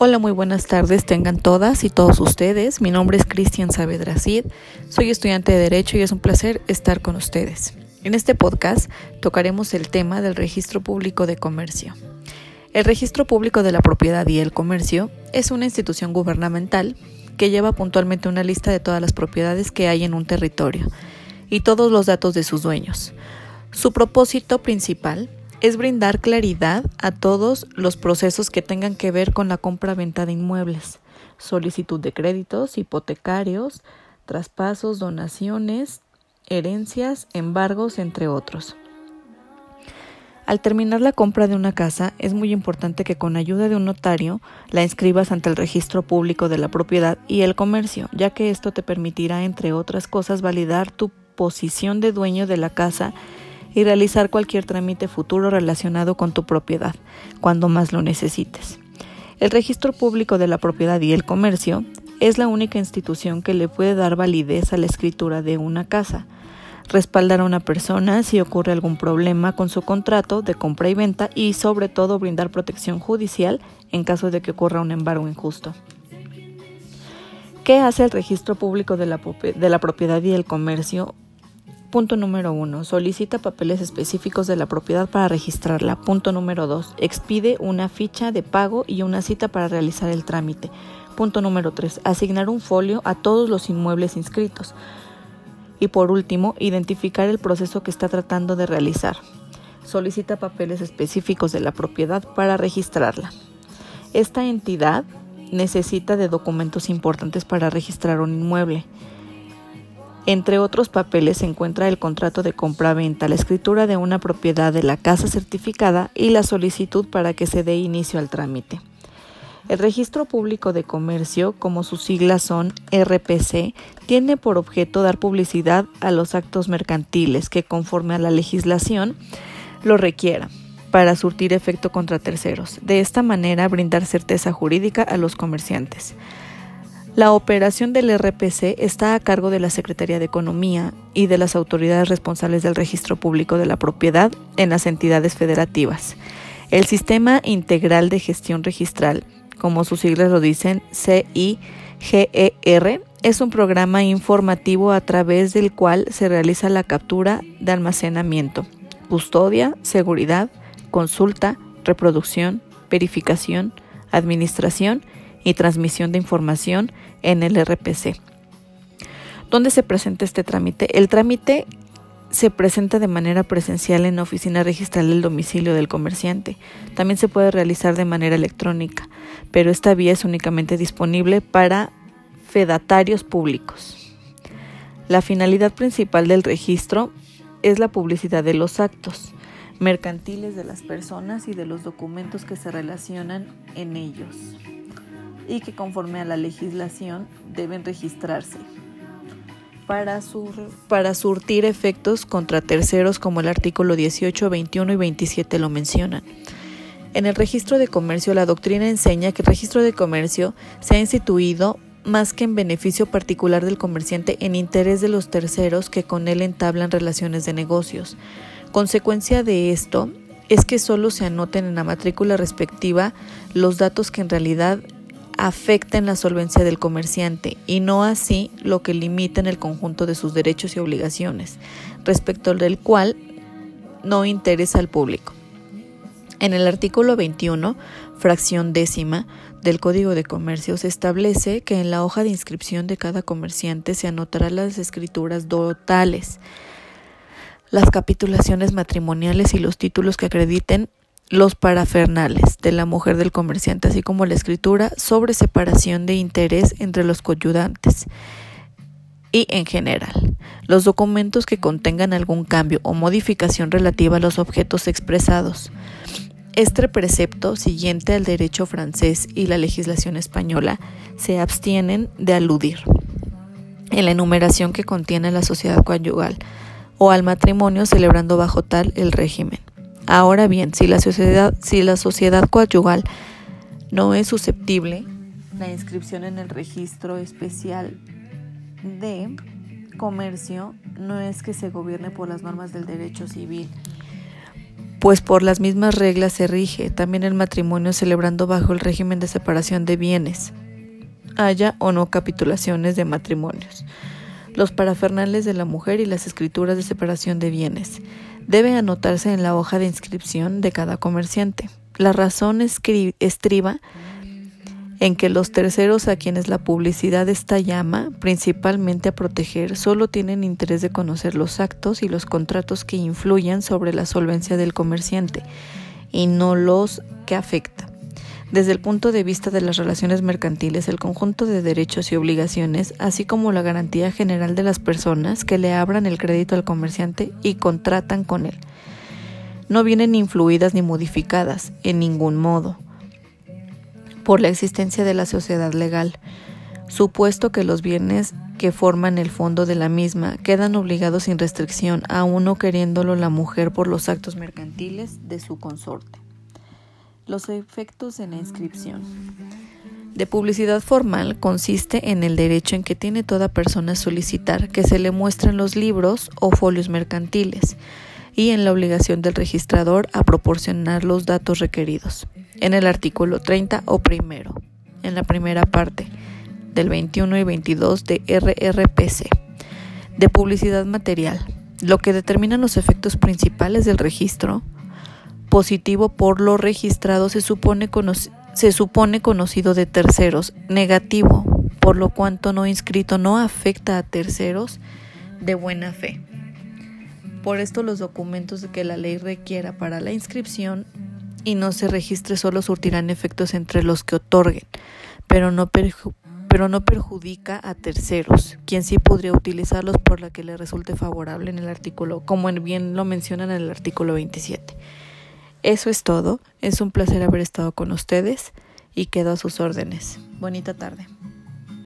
Hola, muy buenas tardes, tengan todas y todos ustedes. Mi nombre es Cristian Saavedra Cid, soy estudiante de Derecho y es un placer estar con ustedes. En este podcast tocaremos el tema del registro público de comercio. El registro público de la propiedad y el comercio es una institución gubernamental que lleva puntualmente una lista de todas las propiedades que hay en un territorio y todos los datos de sus dueños. Su propósito principal es brindar claridad a todos los procesos que tengan que ver con la compra-venta de inmuebles, solicitud de créditos, hipotecarios, traspasos, donaciones, herencias, embargos, entre otros. Al terminar la compra de una casa, es muy importante que con ayuda de un notario la inscribas ante el registro público de la propiedad y el comercio, ya que esto te permitirá, entre otras cosas, validar tu posición de dueño de la casa y realizar cualquier trámite futuro relacionado con tu propiedad, cuando más lo necesites. El registro público de la propiedad y el comercio es la única institución que le puede dar validez a la escritura de una casa, respaldar a una persona si ocurre algún problema con su contrato de compra y venta y sobre todo brindar protección judicial en caso de que ocurra un embargo injusto. ¿Qué hace el registro público de la, de la propiedad y el comercio Punto número 1. Solicita papeles específicos de la propiedad para registrarla. Punto número 2. Expide una ficha de pago y una cita para realizar el trámite. Punto número 3. Asignar un folio a todos los inmuebles inscritos. Y por último, identificar el proceso que está tratando de realizar. Solicita papeles específicos de la propiedad para registrarla. Esta entidad necesita de documentos importantes para registrar un inmueble entre otros papeles se encuentra el contrato de compra-venta, la escritura de una propiedad de la casa certificada y la solicitud para que se dé inicio al trámite. El Registro Público de Comercio, como sus siglas son RPC, tiene por objeto dar publicidad a los actos mercantiles que, conforme a la legislación, lo requiera para surtir efecto contra terceros. De esta manera, brindar certeza jurídica a los comerciantes. La operación del RPC está a cargo de la Secretaría de Economía y de las autoridades responsables del registro público de la propiedad en las entidades federativas. El Sistema Integral de Gestión Registral, como sus siglas lo dicen, CIGER, es un programa informativo a través del cual se realiza la captura de almacenamiento, custodia, seguridad, consulta, reproducción, verificación, administración y transmisión de información en el RPC. ¿Dónde se presenta este trámite? El trámite se presenta de manera presencial en la oficina registral del domicilio del comerciante. También se puede realizar de manera electrónica, pero esta vía es únicamente disponible para fedatarios públicos. La finalidad principal del registro es la publicidad de los actos mercantiles de las personas y de los documentos que se relacionan en ellos y que conforme a la legislación deben registrarse para, para surtir efectos contra terceros como el artículo 18, 21 y 27 lo mencionan. En el registro de comercio, la doctrina enseña que el registro de comercio se ha instituido más que en beneficio particular del comerciante en interés de los terceros que con él entablan relaciones de negocios. Consecuencia de esto es que solo se anoten en la matrícula respectiva los datos que en realidad afecten la solvencia del comerciante y no así lo que limita en el conjunto de sus derechos y obligaciones, respecto del cual no interesa al público. En el artículo 21, fracción décima del Código de Comercio se establece que en la hoja de inscripción de cada comerciante se anotarán las escrituras totales, las capitulaciones matrimoniales y los títulos que acrediten los parafernales de la mujer del comerciante, así como la escritura sobre separación de interés entre los coyudantes y en general los documentos que contengan algún cambio o modificación relativa a los objetos expresados. Este precepto, siguiente al derecho francés y la legislación española, se abstienen de aludir en la enumeración que contiene la sociedad conyugal o al matrimonio celebrando bajo tal el régimen. Ahora bien, si la sociedad, si la sociedad coadyuval no es susceptible, la inscripción en el registro especial de comercio no es que se gobierne por las normas del derecho civil, pues por las mismas reglas se rige también el matrimonio celebrando bajo el régimen de separación de bienes, haya o no capitulaciones de matrimonios. Los parafernales de la mujer y las escrituras de separación de bienes deben anotarse en la hoja de inscripción de cada comerciante. La razón estriba en que los terceros a quienes la publicidad esta llama principalmente a proteger solo tienen interés de conocer los actos y los contratos que influyen sobre la solvencia del comerciante y no los que afecta. Desde el punto de vista de las relaciones mercantiles, el conjunto de derechos y obligaciones, así como la garantía general de las personas que le abran el crédito al comerciante y contratan con él, no vienen influidas ni modificadas en ningún modo por la existencia de la sociedad legal, supuesto que los bienes que forman el fondo de la misma quedan obligados sin restricción a uno queriéndolo la mujer por los actos mercantiles de su consorte. Los efectos de la inscripción. De publicidad formal consiste en el derecho en que tiene toda persona a solicitar que se le muestren los libros o folios mercantiles y en la obligación del registrador a proporcionar los datos requeridos en el artículo 30 o primero, en la primera parte del 21 y 22 de RRPC, de publicidad material, lo que determinan los efectos principales del registro. Positivo por lo registrado se supone, se supone conocido de terceros, negativo por lo cuanto no inscrito no afecta a terceros de buena fe. Por esto los documentos que la ley requiera para la inscripción y no se registre solo surtirán efectos entre los que otorguen, pero no, pero no perjudica a terceros, quien sí podría utilizarlos por la que le resulte favorable en el artículo, como bien lo mencionan en el artículo 27. Eso es todo, es un placer haber estado con ustedes y quedo a sus órdenes. Bonita tarde.